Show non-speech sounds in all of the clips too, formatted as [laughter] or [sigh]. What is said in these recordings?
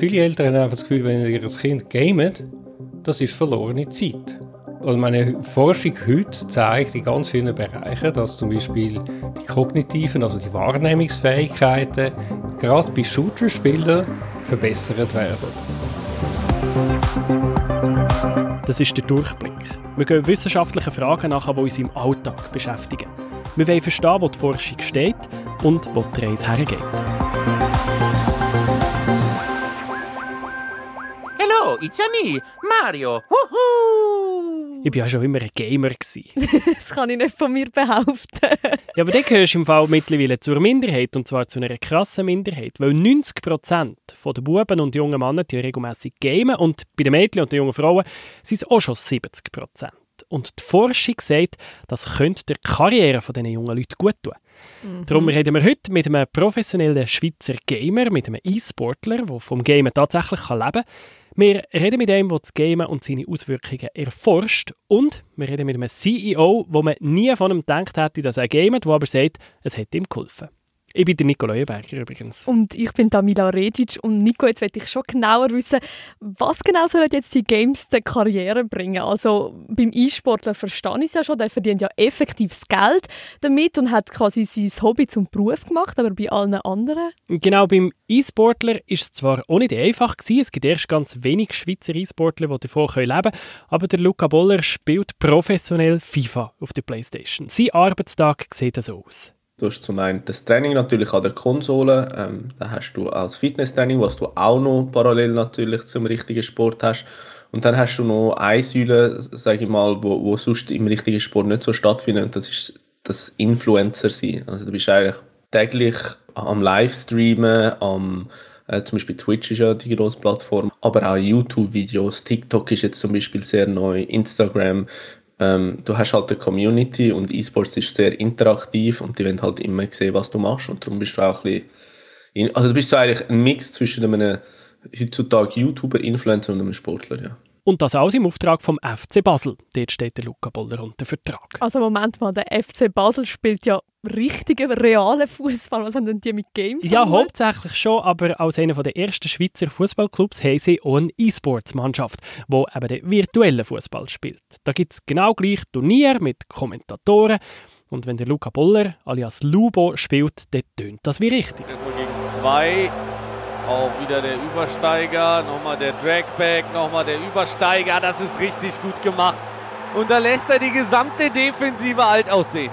viele Eltern haben einfach das Gefühl, wenn ihr Kind gamet, das ist verlorene Zeit. Also meine Forschung heute zeigt in ganz vielen Bereichen, dass zum Beispiel die kognitiven, also die Wahrnehmungsfähigkeiten, gerade bei Shooter-Spielern verbessert werden. Das ist der Durchblick. Wir gehen wissenschaftlichen Fragen nach, die uns im Alltag beschäftigen. Wir wollen verstehen, wo die Forschung steht und wo die Reise hergeht. It's me, Mario. Woohoo! Ich war ja schon immer ein Gamer. [laughs] das kann ich nicht von mir behaupten. ja, aber dann gehörst du im Fall mittlerweile zur Minderheit, und zwar zu einer krassen Minderheit, weil 90% der Buben und jungen Männer die regelmässig gamen und bei den Mädchen und den jungen Frauen sind es auch schon 70%. Und die Forschung sagt, das könnte der Karriere dieser jungen Leute gut tun. Mhm. Darum reden wir heute mit einem professionellen Schweizer Gamer, mit einem E-Sportler, der vom Gamen tatsächlich leben kann. Wir reden mit einem, der das Gamen und seine Auswirkungen erforscht. Und wir reden mit einem CEO, wo man nie von ihm gedacht hätte, dass er gamet, der aber sagt, es hat ihm geholfen. Ich bin der Nico Leuenberger übrigens. Und ich bin Damila Regic. Und Nico, jetzt möchte ich schon genauer wissen, was genau sollen jetzt die Games der Karriere bringen? Also beim E-Sportler verstehe ich es ja schon, der verdient ja effektives Geld damit und hat quasi sein Hobby zum Beruf gemacht, aber bei allen anderen? Genau, beim E-Sportler ist es zwar auch nicht einfach gewesen, es gibt erst ganz wenig Schweizer E-Sportler, die davon leben können, aber der Luca Boller spielt professionell FIFA auf der Playstation. Sein Arbeitstag sieht so aus. Du hast zum einen das Training natürlich an der Konsole, ähm, da hast du als Fitnesstraining, was du auch noch parallel natürlich zum richtigen Sport hast. Und dann hast du noch eine Säule, sage ich mal, wo, wo sonst im richtigen Sport nicht so stattfindet, und das ist das Influencer sein. Also du bist eigentlich täglich am Livestreamen, am äh, zum Beispiel Twitch ist ja die grosse Plattform, aber auch YouTube-Videos, TikTok ist jetzt zum Beispiel sehr neu, Instagram, ähm, du hast halt eine Community und E-Sports ist sehr interaktiv und die wollen halt immer sehen, was du machst und darum bist du auch ein bisschen, also du bist so eigentlich ein Mix zwischen einem heutzutage YouTuber, Influencer und einem Sportler, ja. Und das alles im Auftrag vom FC Basel. Dort steht der Luca Boller unter Vertrag. Also Moment mal, der FC Basel spielt ja richtigen, realen Fußball. Was haben denn die mit Games? Ja, hauptsächlich schon, aber als einer der ersten Schweizer Fußballclubs haben sie auch eine E-Sports-Mannschaft, die eben den virtuellen Fußball spielt. Da gibt es genau gleich Turnier mit Kommentatoren. Und wenn der Luca Boller alias Lubo spielt, dann tönt das wie richtig. Erstmal gegen zwei auch wieder der Übersteiger, nochmal der Dragback, nochmal der Übersteiger. Das ist richtig gut gemacht. Und da lässt er die gesamte Defensive alt aussehen.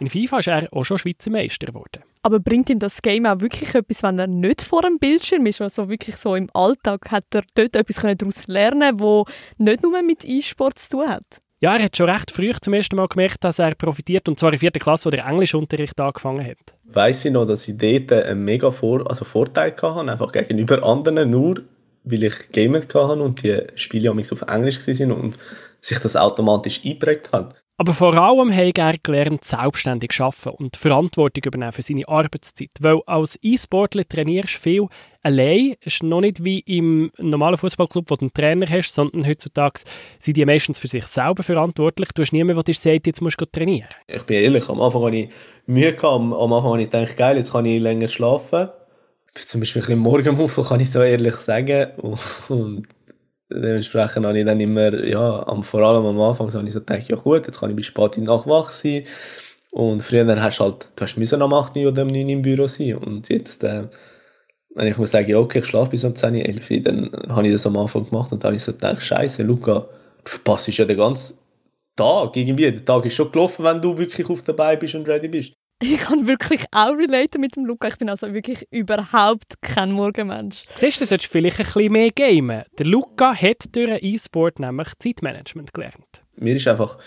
In FIFA ist er auch schon Schweizer Meister geworden. Aber bringt ihm das Game auch wirklich etwas, wenn er nicht vor dem Bildschirm ist? Also wirklich so im Alltag hat er dort etwas daraus lernen wo nicht nur mit E-Sport zu tun hat? Ja, er hat schon recht früh zum ersten Mal gemerkt, dass er profitiert, und zwar in vierter Klasse, wo der Englischunterricht angefangen hat. Weiss ich noch, dass ich dort einen mega Vor also Vorteil hatte, einfach gegenüber anderen, nur weil ich gamet hatte und die Spiele auf Englisch waren und sich das automatisch eingeprägt hat. Aber vor allem hat er gelernt, selbstständig zu arbeiten und Verantwortung übernehmen für seine Arbeitszeit. Weil als E-Sportler trainierst du viel allein. Es ist noch nicht wie im normalen Fußballclub, wo du einen Trainer hast, sondern heutzutage sind die meistens für sich selber verantwortlich. Du hast niemanden, der dir sagt, jetzt musst du trainieren. Ich bin ehrlich, am Anfang hatte ich Mühe. Am Anfang habe ich gedacht, geil, jetzt kann ich länger schlafen. Zum Beispiel ein bisschen Morgenmuffel, kann ich so ehrlich sagen. Und dementsprechend habe ich dann immer, ja, am, vor allem am Anfang, habe ich so gedacht, ja gut, jetzt kann ich bis spät in Nacht wach sein. Und früher hast du halt, du hast am 8 oder am 9 im Büro sein. Und jetzt, äh, wenn ich muss sagen, ja, okay, ich schlafe bis um 10, 11, dann habe ich das am Anfang gemacht und dann habe ich so gedacht, scheiße, Luca, du verpasst ja den ganzen Tag irgendwie. Der Tag ist schon gelaufen, wenn du wirklich auf dabei bist und ready bist. Ich kann wirklich auch relaten mit dem Luca. Ich bin also wirklich überhaupt kein Morgenmensch. Siehst du, solltest vielleicht ein bisschen mehr gamen. Der Luca hat durch E-Sport nämlich Zeitmanagement gelernt. Mir ist einfach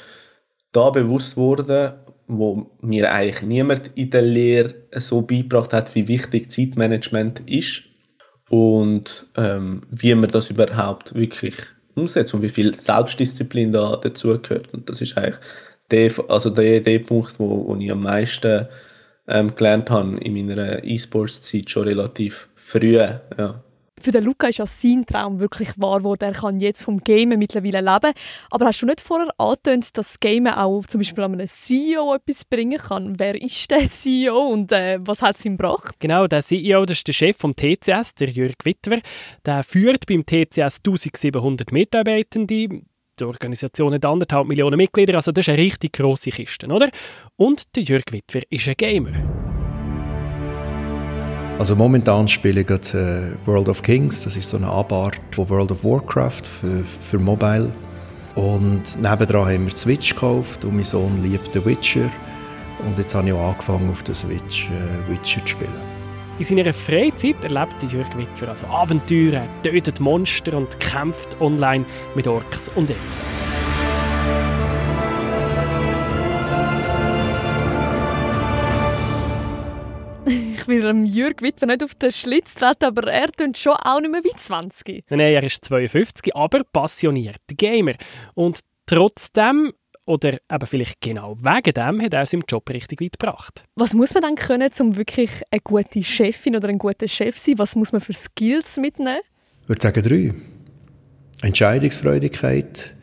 da bewusst worden, wo mir eigentlich niemand in der Lehre so beigebracht hat, wie wichtig Zeitmanagement ist und ähm, wie man das überhaupt wirklich umsetzt und wie viel Selbstdisziplin da dazugehört. Und das ist eigentlich der, also der, der Punkt, wo, wo ich am meisten ähm, gelernt habe in meiner E-Sports-Zeit schon relativ früh. Ja. für den Luca ist ja sein Traum wirklich wahr, wo der kann jetzt vom Gamen mittlerweile leben. Aber hast du nicht vorher angetönt, dass das Gamen auch zum Beispiel an einem CEO etwas bringen kann? Wer ist der CEO und äh, was hat es ihm gebracht? Genau, der CEO, das ist der Chef vom TCS, der Jörg Wittwer. Der führt beim TCS 1700 Mitarbeitende. Die Organisation hat anderthalb Millionen Mitglieder, also das ist eine richtig grosse Kiste, oder? Und der Jörg Wittwer ist ein Gamer. Also momentan spiele ich gerade äh, World of Kings, das ist so eine Abart von World of Warcraft für, für Mobile. Und nebendran haben wir Switch gekauft und mein Sohn liebt The Witcher. Und jetzt habe ich auch angefangen auf der Switch äh, Witcher zu spielen. In seiner Freizeit erlebt Jörg Wittwer also Abenteuer, tötet Monster und kämpft online mit Orks und Elfen. [laughs] Ich will Jörg Wittwer nicht auf den Schlitz treten, aber er tut schon auch nicht mehr wie 20. Nein, er ist 52, aber passionierter Gamer. Und trotzdem oder eben vielleicht genau wegen dem hat er seinen Job richtig weit gebracht. Was muss man dann können, um wirklich eine gute Chefin oder ein guter Chef zu sein? Was muss man für Skills mitnehmen? Ich würde sagen drei. Entscheidungsfreudigkeit,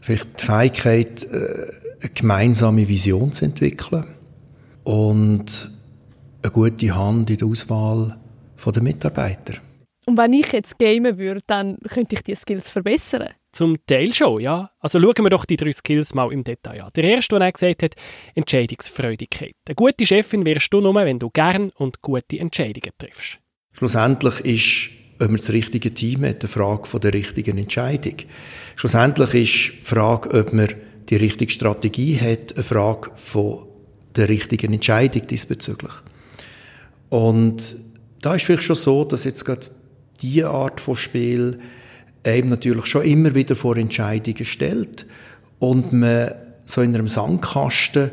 vielleicht die Fähigkeit, äh, eine gemeinsame Vision zu entwickeln und eine gute Hand in der Auswahl der Mitarbeiter. Und wenn ich jetzt gamen würde, dann könnte ich die Skills verbessern? Zum Teil schon, ja. Also schauen wir doch die drei Skills mal im Detail an. Der erste, den er gesagt hat, Entscheidungsfreudigkeit. Eine gute Chefin wirst du nur, wenn du gern und gute Entscheidungen triffst. Schlussendlich ist, ob man das richtige Team hat, eine Frage der richtigen Entscheidung. Schlussendlich ist die Frage, ob man die richtige Strategie hat, eine Frage von der richtigen Entscheidung diesbezüglich. Und da ist vielleicht schon so, dass jetzt gerade diese Art von Spiel eben natürlich schon immer wieder vor Entscheidungen stellt und man so in einem Sandkasten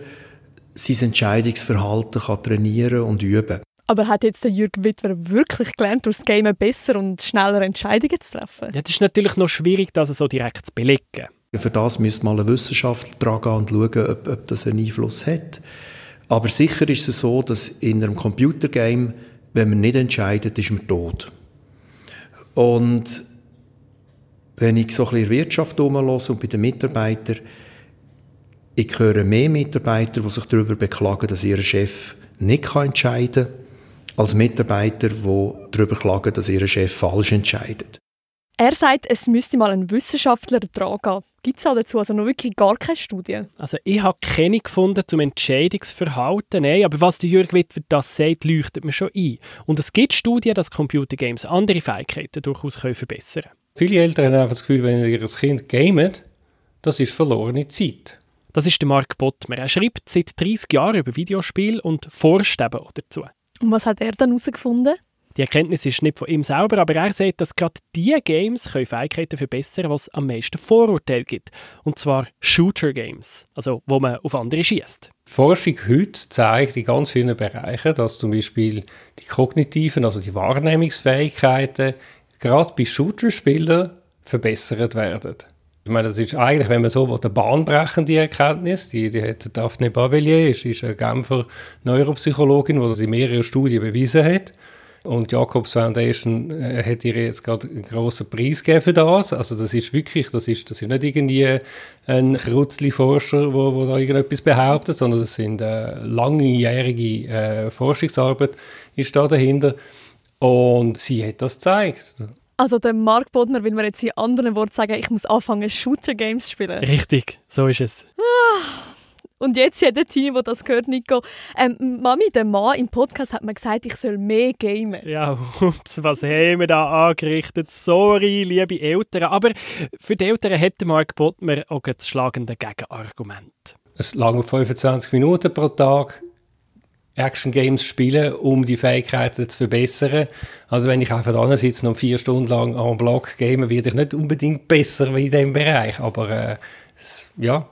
sein Entscheidungsverhalten kann trainieren und üben. Aber hat jetzt der Jürg Wittwer wirklich gelernt, durch das Game besser und schneller Entscheidungen zu treffen? Ja, das ist natürlich noch schwierig, das so direkt zu belegen. Für das müsste mal ein Wissenschaftler dran gehen und schauen, ob, ob das einen Einfluss hat. Aber sicher ist es so, dass in einem Computergame, wenn man nicht entscheidet, ist man tot. Und wenn ich so ein bisschen in der Wirtschaft herumlasse und bei den Mitarbeitern, ich höre mehr Mitarbeiter, die sich darüber beklagen, dass ihr Chef nicht entscheiden kann, als Mitarbeiter, die darüber klagen, dass ihr Chef falsch entscheidet. Er sagt, es müsste mal ein Wissenschaftler dran gehen. Gibt es dazu also noch wirklich gar keine Studie? Also ich habe keine gefunden zum Entscheidungsverhalten, nein, aber was der Jürg Wittwer das sagt, leuchtet mir schon ein. Und es gibt Studien, dass Computergames andere Fähigkeiten durchaus verbessern können. Viele Eltern haben einfach das Gefühl, wenn ihr Kind gamet, das ist verlorene Zeit. Das ist der Mark Bottmer. Er schreibt seit 30 Jahren über Videospiele und forscht eben auch dazu. Und was hat er dann herausgefunden? Die Erkenntnis ist nicht von ihm selber, aber er sagt, dass gerade diese Games können Fähigkeiten verbessern können, was am meisten Vorurteile gibt. Und zwar Shooter-Games, also wo man auf andere schießt. Forschung heute zeigt in ganz vielen Bereichen, dass zum Beispiel die kognitiven, also die Wahrnehmungsfähigkeiten gerade bei Shooter-Spielern verbessert werden. Ich meine, das ist eigentlich, wenn man so will, eine bahnbrechende Erkenntnis. Die, die hat Daphne Bavellier, ist, ist eine Genfer Neuropsychologin, die das in mehreren Studien bewiesen hat. Und Jacobs Foundation äh, hat ihr jetzt gerade einen grossen Preis gegeben für das. Also das ist wirklich, das ist, das ist nicht irgendwie ein Krutzli-Forscher, wo, wo da irgendetwas behauptet, sondern das sind äh, langjährige äh, Forschungsarbeit ist da dahinter. Und sie hat das gezeigt. Also der Mark Bodmer will mir jetzt in anderen Worten sagen, ich muss anfangen, Shooter-Games zu spielen. Richtig, so ist es. Ah. Und jetzt jeder Team, wo das gehört, Nico. Ähm, Mami, der Mann im Podcast hat mir gesagt, ich soll mehr gamen. Ja, [laughs] ups, was haben wir da angerichtet? Sorry, liebe Eltern. Aber für die Eltern hätte Mark Bodmer auch das schlagende Gegenargument. Es lange 25 Minuten pro Tag Action Games spielen, um die Fähigkeiten zu verbessern. Also wenn ich einfach da sitze und vier Stunden lang am Block game, werde ich nicht unbedingt besser wie in diesem Bereich. Aber äh, ja,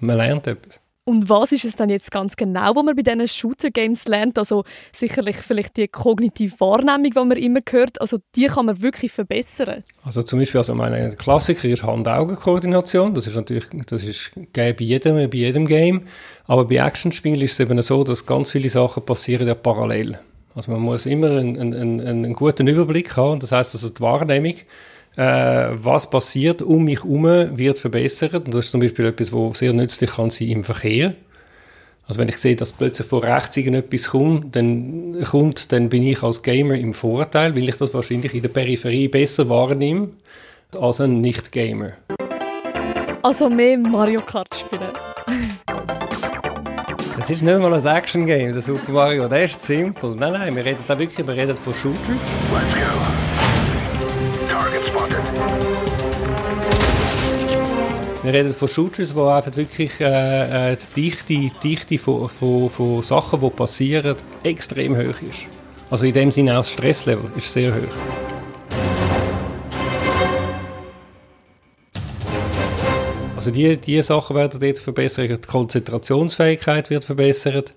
man lernt etwas. Und was ist es dann jetzt ganz genau, was man bei diesen Shooter-Games lernt? Also sicherlich vielleicht die kognitive Wahrnehmung, die man immer hört, also die kann man wirklich verbessern. Also zum Beispiel, also meine Klassiker ist Hand-Augen-Koordination. Das ist natürlich, das ist bei jedem, bei jedem Game. Aber bei Actionspielen ist es eben so, dass ganz viele Sachen passieren ja parallel. Also man muss immer einen, einen, einen guten Überblick haben. Das heißt also die Wahrnehmung, äh, was passiert um mich herum, wird verbessert. Und das ist zum Beispiel etwas, was sehr nützlich kann sein im Verkehr. Also wenn ich sehe, dass plötzlich von rechts irgendetwas kommt dann, kommt, dann bin ich als Gamer im Vorteil, weil ich das wahrscheinlich in der Peripherie besser wahrnehme als ein Nicht-Gamer. Also mehr Mario Kart spielen. Das ist nicht mal ein Action-Game, der Super Mario. Das ist simpel. Nein, nein, wir reden da wirklich wir reden von Shooters. Let's go. Wir reden von Shooters, wo einfach wirklich äh, äh, die Dichte, Dichte von, von, von Sachen, die passieren, extrem hoch ist. Also in dem Sinne auch das Stresslevel ist sehr hoch. Also die, die Sachen werden dort verbessert, die Konzentrationsfähigkeit wird verbessert.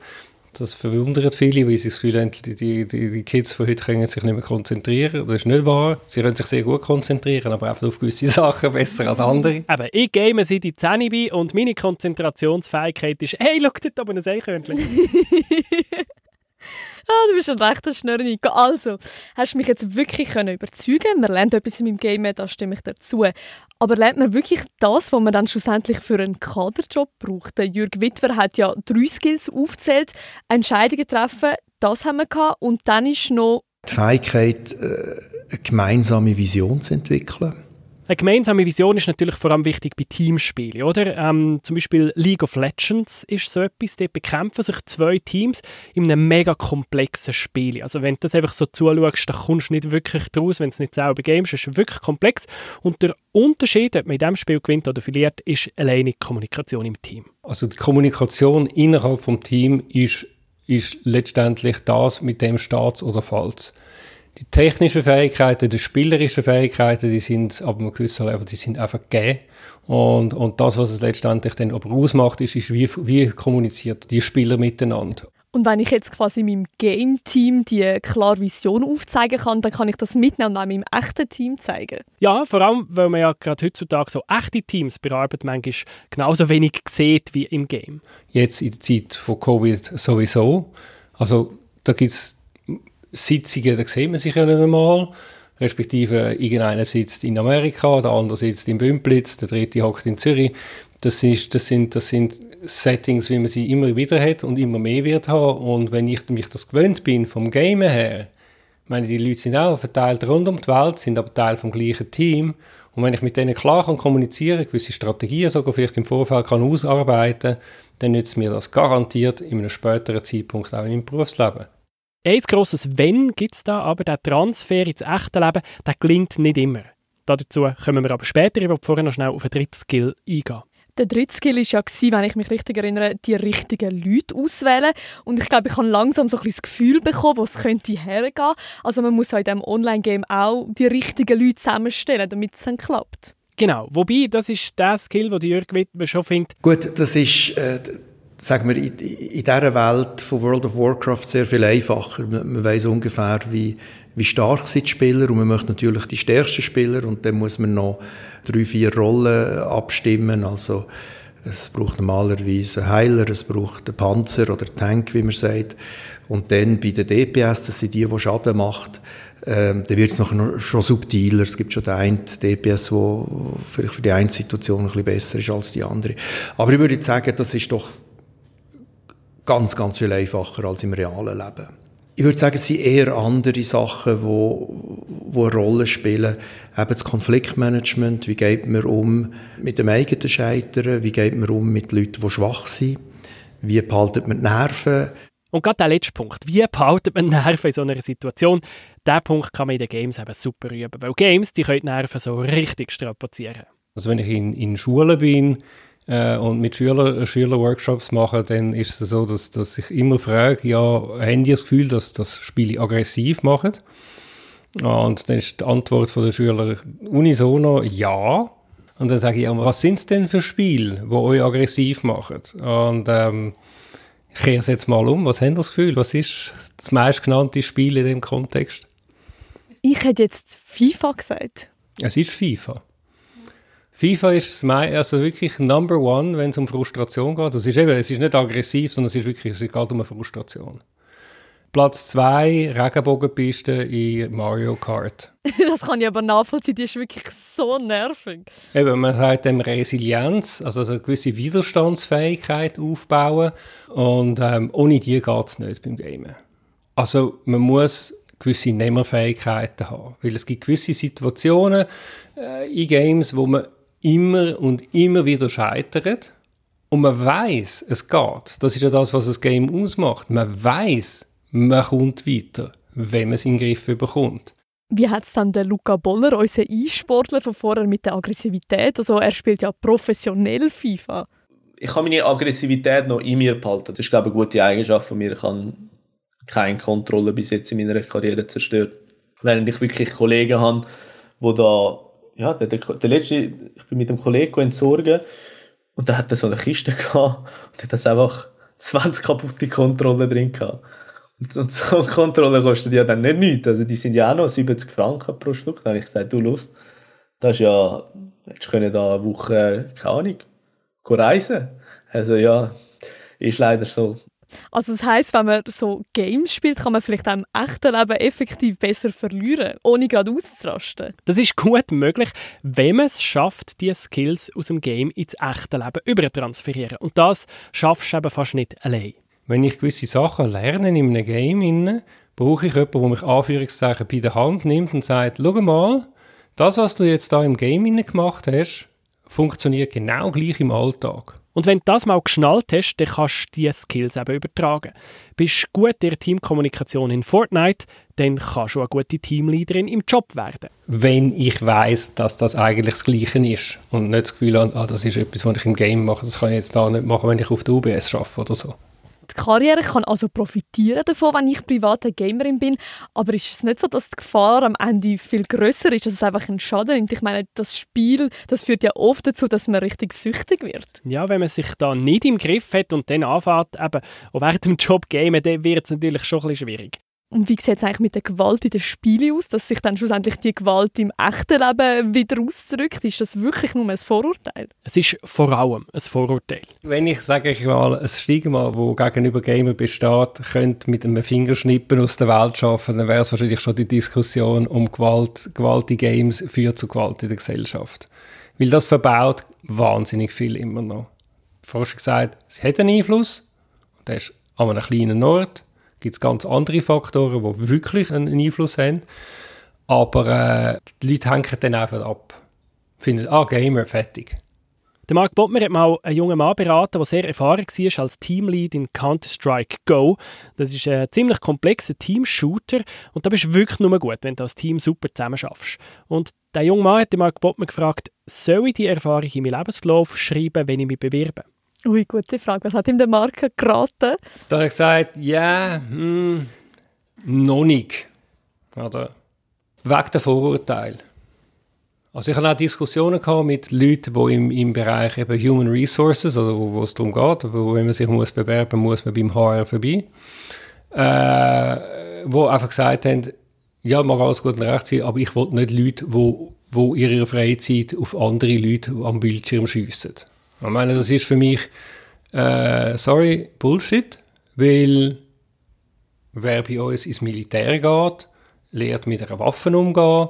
Das verwundert viele, weil sie das Gefühl haben, die, die, die Kids von heute können sich nicht mehr konzentrieren. Das ist nicht wahr. Sie können sich sehr gut konzentrieren, aber einfach auf gewisse [laughs] Sachen besser als andere. Aber ich game seit die Zähne bei und meine Konzentrationsfähigkeit ist «Hey, schau dort oben ein Eichhörnchen!» [laughs] Ah, du bist ein rechter Schnurr, Nico. Also, hast du mich jetzt wirklich können überzeugen Man lernt etwas in meinem Game, da stimme ich dazu. Aber lernt man wirklich das, was man dann schlussendlich für einen Kaderjob braucht? Jürg Wittwer hat ja drei Skills aufgezählt. Entscheidungen treffen, das haben wir gehabt. Und dann ist noch... Die Fähigkeit, äh, eine gemeinsame Vision zu entwickeln eine gemeinsame Vision ist natürlich vor allem wichtig bei Teamspielen, oder? Ähm, zum Beispiel League of Legends ist so etwas, dort bekämpfen sich zwei Teams in einem mega komplexen Spiel. Also wenn du das einfach so zuschaust, dann kommst du nicht wirklich draus, wenn du es nicht selber gamest. Es ist wirklich komplex und der Unterschied, ob man in diesem Spiel gewinnt oder verliert, ist alleine Kommunikation im Team. Also die Kommunikation innerhalb des Teams ist, ist letztendlich das, mit dem steht oder fällt die technischen Fähigkeiten, die spielerischen Fähigkeiten, die sind ab einem gewissen Level, die sind einfach gegeben. Und, und das, was es letztendlich dann aber ausmacht, ist, ist wie, wie kommuniziert die Spieler miteinander. Und wenn ich jetzt quasi meinem Game-Team die klare Vision aufzeigen kann, dann kann ich das mitnehmen und auch meinem echten Team zeigen. Ja, vor allem, weil man ja gerade heutzutage so echte Teams bearbeitet, manchmal genauso wenig sieht wie im Game. Jetzt in der Zeit von Covid sowieso. Also da gibt es Sitzungen, da sieht man sich ja nicht einmal. Respektive, irgendeiner sitzt in Amerika, der andere sitzt in Bümplitz, der dritte hockt in Zürich. Das, ist, das, sind, das sind Settings, wie man sie immer wieder hat und immer mehr wird haben. Und wenn ich mich das gewöhnt bin, vom Game her, meine, die Leute sind auch verteilt rund um die Welt, sind aber Teil vom gleichen Team. Und wenn ich mit denen klar kann kommunizieren, gewisse Strategien sogar vielleicht im Vorfeld kann ausarbeiten, dann nützt mir das garantiert in einem späteren Zeitpunkt auch im Berufsleben. Ein grosses Wenn gibt es da, aber der Transfer ins echte Leben, der gelingt nicht immer. Dazu kommen wir aber später, ich will vorher noch schnell auf den dritten Skill eingehen. Der dritte Skill war ja, wenn ich mich richtig erinnere, die richtigen Leute auswählen. Und ich glaube, ich habe langsam so ein das Gefühl bekommen, wo es könnte hergehen. Also man muss auch in diesem Online-Game auch die richtigen Leute zusammenstellen, damit es dann klappt. Genau, wobei, das ist der Skill, den Jürg Wittmer schon findet. Gut, das ist... Äh, sagen wir, in, in dieser Welt von World of Warcraft sehr viel einfacher. Man, man weiß ungefähr, wie, wie stark sind die Spieler und man möchte natürlich die stärksten Spieler und dann muss man noch drei, vier Rollen abstimmen. Also es braucht normalerweise einen Heiler, es braucht einen Panzer oder einen Tank, wie man sagt. Und dann bei den DPS, das sind die, die Schaden macht, ähm, dann wird es noch schon subtiler. Es gibt schon den einen DPS, der vielleicht für die eine Situation ein bisschen besser ist als die andere. Aber ich würde sagen, das ist doch ganz, ganz viel einfacher als im realen Leben. Ich würde sagen, es sind eher andere Sachen, die wo, wo eine Rolle spielen. Eben das Konfliktmanagement, wie geht man um mit dem eigenen Scheitern, wie geht man um mit Leuten, die schwach sind, wie behaltet man die Nerven. Und gerade der letzte Punkt, wie behaltet man Nerven in so einer Situation, diesen Punkt kann man in den Games eben super üben, weil Games, die können die Nerven so richtig strapazieren. Also wenn ich in, in Schulen bin, äh, und mit Schüler, Schülerworkshops mache, dann ist es so, dass, dass ich immer frage, ja, haben die das Gefühl, dass das Spiele aggressiv machen? Und dann ist die Antwort von der Schüler unisono, ja. Und dann sage ich, ja, was sind es denn für Spiele, die euch aggressiv machen? Und ähm, ich kehre es jetzt mal um. Was haben das Gefühl? Was ist das meistgenannte Spiel in dem Kontext? Ich hätte jetzt FIFA gesagt. Es ist FIFA. FIFA ist mein, also wirklich Number One, wenn es um Frustration geht. Das ist eben, es ist nicht aggressiv, sondern es ist wirklich, es geht um eine Frustration. Platz 2 Regenbogenpiste in Mario Kart. [laughs] das kann ich aber nachvollziehen, die ist wirklich so nervig. Eben, man sagt dem Resilienz, also eine gewisse Widerstandsfähigkeit aufbauen und ähm, ohne die geht es nicht beim Gamen. Also man muss gewisse Nehmerfähigkeiten haben, weil es gibt gewisse Situationen äh, in Games, wo man immer und immer wieder scheitert und man weiß, es geht. Das ist ja das, was das Game ausmacht. Man weiß, man kommt weiter, wenn man es in den Griff bekommt. Wie hat es dann der Luca Boller, unser E-Sportler von vorher mit der Aggressivität? Also er spielt ja professionell FIFA. Ich kann meine Aggressivität noch in mir behalten. Das ist, glaube ich, eine gute Eigenschaft von mir. Ich habe keine Kontrolle bis jetzt in meiner Karriere zerstört. Während ich wirklich Kollegen habe, wo da, ja, der, der, der letzte, ich bin mit einem Kollegen entsorgen und der hatte so eine Kiste [laughs] gehabt und hat das einfach 20 kaputte Kontrollen drin gehabt. Und, und so eine Kontrolle kostet ja dann nicht nichts. Also die sind ja auch noch 70 Franken pro Stück. Da habe ich gesagt, du Lust, das ist ja, jetzt können da eine Woche, keine Ahnung, reisen. Also ja, ist leider so. Also das heißt, wenn man so Games spielt, kann man vielleicht auch im echten Leben effektiv besser verlieren, ohne gerade auszurasten. Das ist gut möglich, wenn man es schafft, die Skills aus dem Game ins echte Leben übertransferieren. Und das schaffst du eben fast nicht allein wenn ich gewisse Sachen lerne in einem Game, brauche ich jemanden, der mich Anführungszeichen bei der Hand nimmt und sagt, schau mal, das, was du jetzt da im Game gemacht hast, funktioniert genau gleich im Alltag. Und wenn du das mal geschnallt hast, dann kannst du diese Skills eben übertragen. Bist du gut in der Teamkommunikation in Fortnite, dann kannst du eine gute Teamleaderin im Job werden. Wenn ich weiß, dass das eigentlich das Gleiche ist und nicht das Gefühl habe, ah, das ist etwas, was ich im Game mache, das kann ich jetzt da nicht machen, wenn ich auf der UBS arbeite oder so. Die Karriere kann also profitieren davon, wenn ich private Gamerin bin, aber ist es nicht so, dass die Gefahr am Ende viel größer ist, dass es einfach einen Schaden nimmt? Ich meine, das Spiel, das führt ja oft dazu, dass man richtig süchtig wird. Ja, wenn man sich da nicht im Griff hat und dann anfängt, eben auch während dem Job gamen, dann wird es natürlich schon ein bisschen schwierig. Und wie sieht es eigentlich mit der Gewalt in den Spielen aus, dass sich dann schlussendlich die Gewalt im echten Leben wieder ausdrückt? Ist das wirklich nur ein Vorurteil? Es ist vor allem ein Vorurteil. Wenn ich, sage ich mal, ein Stigma, das gegenüber Gamer besteht, könnte mit einem Fingerschnippen aus der Welt schaffen, dann wäre es wahrscheinlich schon die Diskussion um Gewalt, Gewalt in Games führt zu Gewalt in der Gesellschaft. Weil das verbaut wahnsinnig viel immer noch. Die Forschung sagt, es hat einen Einfluss, der ist an einem kleinen Ort, gibt es ganz andere Faktoren, die wirklich einen Einfluss haben. Aber äh, die Leute hängen dann einfach ab. Finden, ah, Gamer, fertig. Der Mark Bottmer hat mal einen jungen Mann beraten, der sehr erfahren war als Teamlead in Counter-Strike Go. Das ist ein ziemlich komplexer Team-Shooter und da bist du wirklich nur gut, wenn du als Team super zusammen schaffst. Und der junge Mann hat Mark Bottmer gefragt, soll ich die Erfahrung in meinen Lebenslauf schreiben, wenn ich mich bewerbe? Ui, gute Frage. Was hat ihm der Marke geraten? Da habe ich gesagt, ja, hm, noch nicht. Oder? Wegen der Vorurteile. Also ich hatte auch Diskussionen mit Leuten, die im, im Bereich eben Human Resources, also wo, wo es darum geht, wo, wenn man sich muss bewerben muss, man beim HR vorbei, äh, wo einfach gesagt haben, ja, mag alles gut und recht sein, aber ich will nicht Leute, die wo, wo ihre Freizeit auf andere Leute am Bildschirm schiessen. Ich meine, das ist für mich, äh, sorry, Bullshit, weil wer bei uns ins Militär geht, lernt mit einer Waffe umgehen,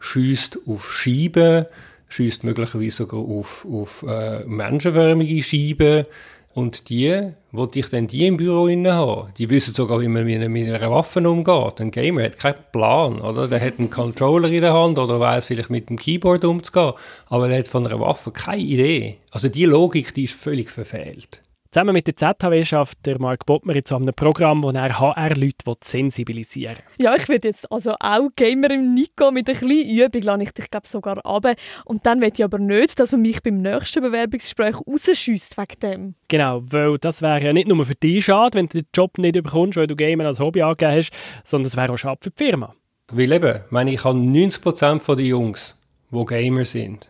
schießt auf Scheiben, schießt möglicherweise sogar auf, auf äh, menschenförmige Scheiben, und die, wo ich dann die im Büro haben, die wissen sogar, wie man mit, einer Waffe umgeht. Ein Gamer hat keinen Plan, oder? Der hat einen Controller in der Hand oder weiß vielleicht mit dem Keyboard umzugehen, aber der hat von einer Waffe keine Idee. Also die Logik, die ist völlig verfehlt. Zusammen mit der ZHW schafft der Mark Bottmer jetzt an einem Programm, wo er HR-Leute sensibilisieren will. Ja, ich würde jetzt also auch Gamer im Nico mit ein bisschen Übung lasse ich dich glaube sogar ab. Und dann will ich aber nicht, dass man mich beim nächsten Bewerbungsgespräch rausschießt wegen dem. Genau, weil das wäre ja nicht nur für dich schade, wenn du den Job nicht bekommst, weil du Gamer als Hobby angegeben hast, sondern es wäre auch schade für die Firma. Weil eben, ich meine, ich habe 90% der Jungs, die Gamer sind,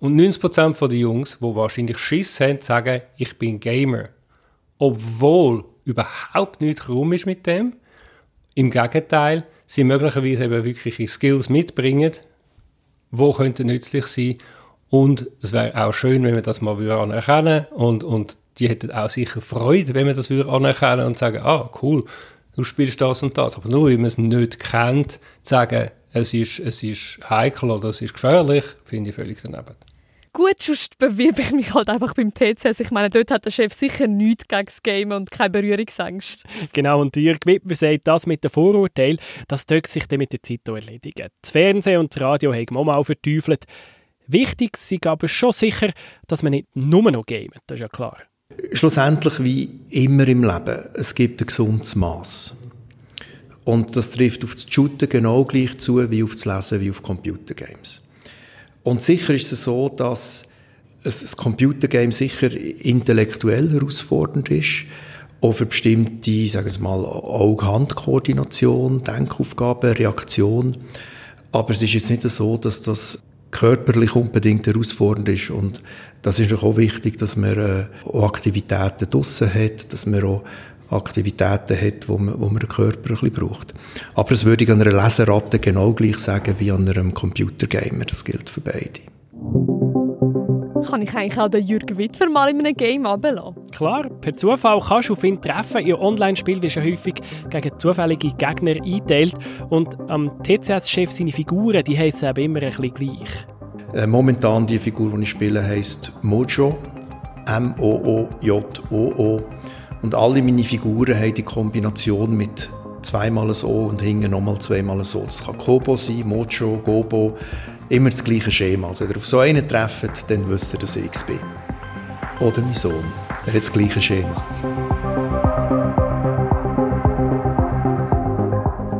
und 90% der Jungs, die wahrscheinlich Schiss haben, sagen, ich bin Gamer. Obwohl überhaupt nichts rum ist mit dem. Im Gegenteil, sie möglicherweise eben wirkliche Skills mitbringen, die könnten nützlich sein. Und es wäre auch schön, wenn man das mal anerkennen würde. Und, und die hätten auch sicher Freude, wenn man das anerkennen würde und sagen, ah, cool, du spielst das und das. Aber nur weil man es nicht kennt, sagen, es ist, es ist heikel oder es ist gefährlich, finde ich völlig daneben. Gut, sonst bewirbe ich mich halt einfach beim TCS. Ich meine, dort hat der Chef sicher nichts gegen das Game und keine Berührungsängste. Genau, und Jürg Wittmer sagt, das mit dem Vorurteil, das dürfte sich dann mit der Zeit erledigen. Das Fernsehen und das Radio haben wir auch verteufelt. Wichtig ist aber schon sicher, dass man nicht nur noch gamet, das ist ja klar. Schlussendlich, wie immer im Leben, es gibt ein gesundes Maß. Und das trifft auf das Shooten genau gleich zu, wie auf das Lesen, wie auf Computergames. Und sicher ist es so, dass ein Computergame sicher intellektuell herausfordernd ist, auch für bestimmte, sagen wir mal, Auge-Hand-Koordination, Denkaufgaben, Reaktion. Aber es ist jetzt nicht so, dass das körperlich unbedingt herausfordernd ist. Und das ist auch wichtig, dass man äh, auch Aktivitäten draussen hat, dass man auch Aktivitäten hat, wo man, wo man den Körper ein bisschen braucht. Aber das würde ich an einer Leseratte genau gleich sagen wie an einem Computergamer. Das gilt für beide. Kann ich eigentlich auch den Jürgen Wittfer mal in einem Game ablassen? Klar, per Zufall kannst du auf ihn treffen. Ihr Online-Spiel wird schon häufig gegen zufällige Gegner eingeteilt. Und am TCS-Chef seine Figuren, die heissen eben immer ein bisschen gleich. Äh, momentan die Figur, die ich spiele, heisst Mojo. M-O-O-J-O-O. Und alle meine Figuren haben die Kombination mit zweimal so und hinten nochmal zweimal so. Das kann Kobo sein, Mojo, Gobo, immer das gleiche Schema. Also wenn ihr auf so einen trefft, dann wisst ihr, dass ich bin. Oder mein Sohn. Er hat das gleiche Schema.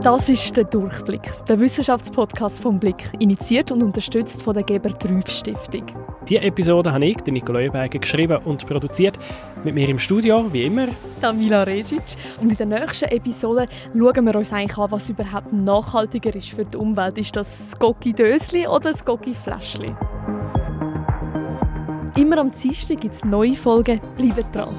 Das ist der Durchblick, der Wissenschaftspodcast vom Blick, initiiert und unterstützt von der Geber Trüff Stiftung. Die Episode habe ich, der Nikolai Berger, geschrieben und produziert. Mit mir im Studio, wie immer, Tamila Regic. Und in der nächsten Episode schauen wir uns eigentlich an, was überhaupt nachhaltiger ist für die Umwelt. Ist das Skoki Dösli oder das Skoki Fläschli? Immer am Dienstag gibt es neue Folgen. Bleibt dran.